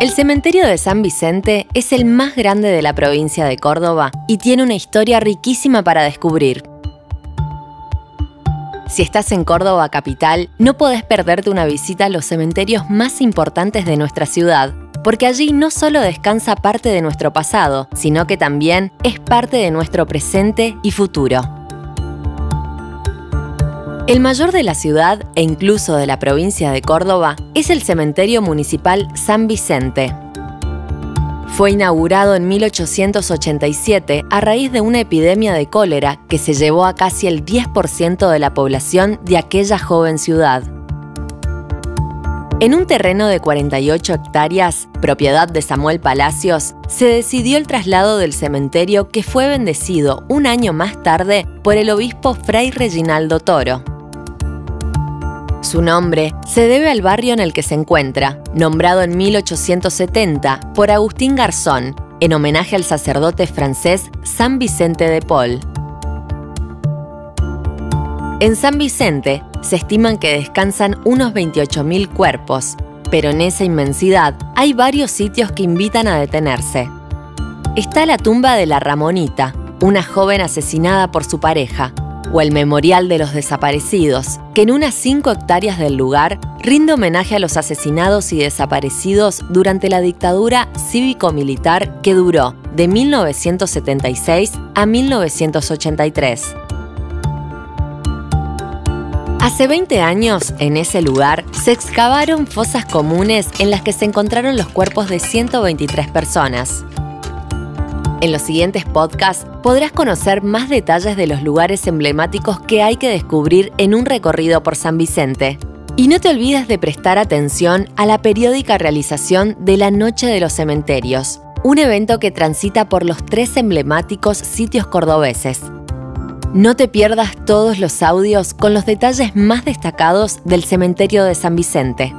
El cementerio de San Vicente es el más grande de la provincia de Córdoba y tiene una historia riquísima para descubrir. Si estás en Córdoba capital, no podés perderte una visita a los cementerios más importantes de nuestra ciudad, porque allí no solo descansa parte de nuestro pasado, sino que también es parte de nuestro presente y futuro. El mayor de la ciudad e incluso de la provincia de Córdoba es el cementerio municipal San Vicente. Fue inaugurado en 1887 a raíz de una epidemia de cólera que se llevó a casi el 10% de la población de aquella joven ciudad. En un terreno de 48 hectáreas, propiedad de Samuel Palacios, se decidió el traslado del cementerio que fue bendecido un año más tarde por el obispo Fray Reginaldo Toro. Su nombre se debe al barrio en el que se encuentra, nombrado en 1870 por Agustín Garzón, en homenaje al sacerdote francés San Vicente de Paul. En San Vicente se estiman que descansan unos 28.000 cuerpos, pero en esa inmensidad hay varios sitios que invitan a detenerse. Está la tumba de la Ramonita, una joven asesinada por su pareja, o el Memorial de los Desaparecidos, que en unas 5 hectáreas del lugar rinde homenaje a los asesinados y desaparecidos durante la dictadura cívico-militar que duró de 1976 a 1983. Hace 20 años, en ese lugar, se excavaron fosas comunes en las que se encontraron los cuerpos de 123 personas. En los siguientes podcasts podrás conocer más detalles de los lugares emblemáticos que hay que descubrir en un recorrido por San Vicente. Y no te olvides de prestar atención a la periódica realización de la Noche de los Cementerios, un evento que transita por los tres emblemáticos sitios cordobeses. No te pierdas todos los audios con los detalles más destacados del cementerio de San Vicente.